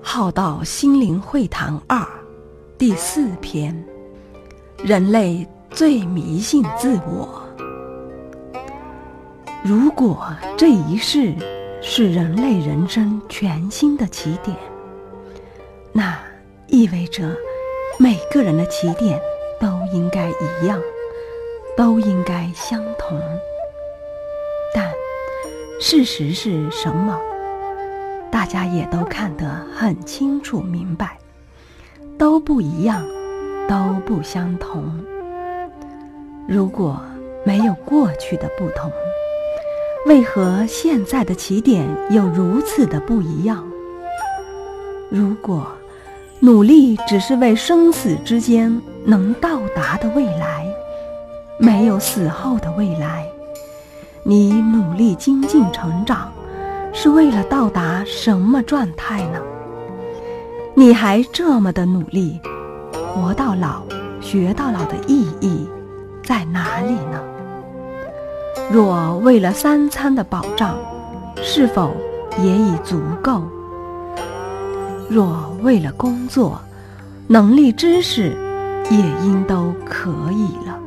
浩道心灵会谈二第四篇：人类最迷信自我。如果这一世是人类人生全新的起点，那意味着每个人的起点都应该一样，都应该相同。但事实是什么？大家也都看得很清楚明白，都不一样，都不相同。如果没有过去的不同，为何现在的起点又如此的不一样？如果努力只是为生死之间能到达的未来，没有死后的未来，你努力精进成长。是为了到达什么状态呢？你还这么的努力，活到老学到老的意义在哪里呢？若为了三餐的保障，是否也已足够？若为了工作，能力知识也应都可以了。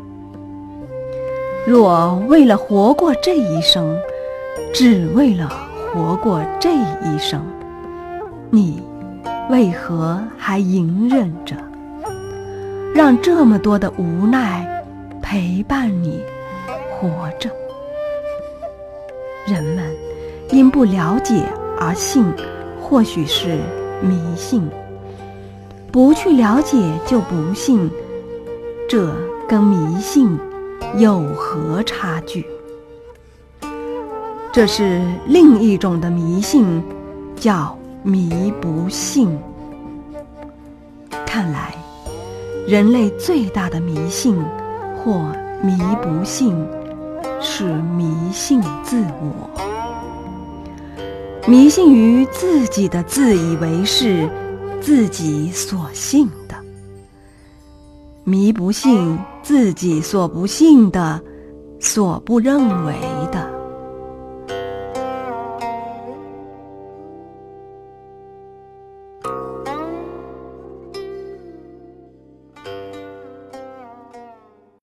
若为了活过这一生，只为了。活过这一生，你为何还隐忍着，让这么多的无奈陪伴你活着？人们因不了解而信，或许是迷信；不去了解就不信，这跟迷信有何差距？这是另一种的迷信，叫迷不信。看来，人类最大的迷信或迷不信，是迷信自我，迷信于自己的自以为是，自己所信的；迷不信自己所不信的，所不认为。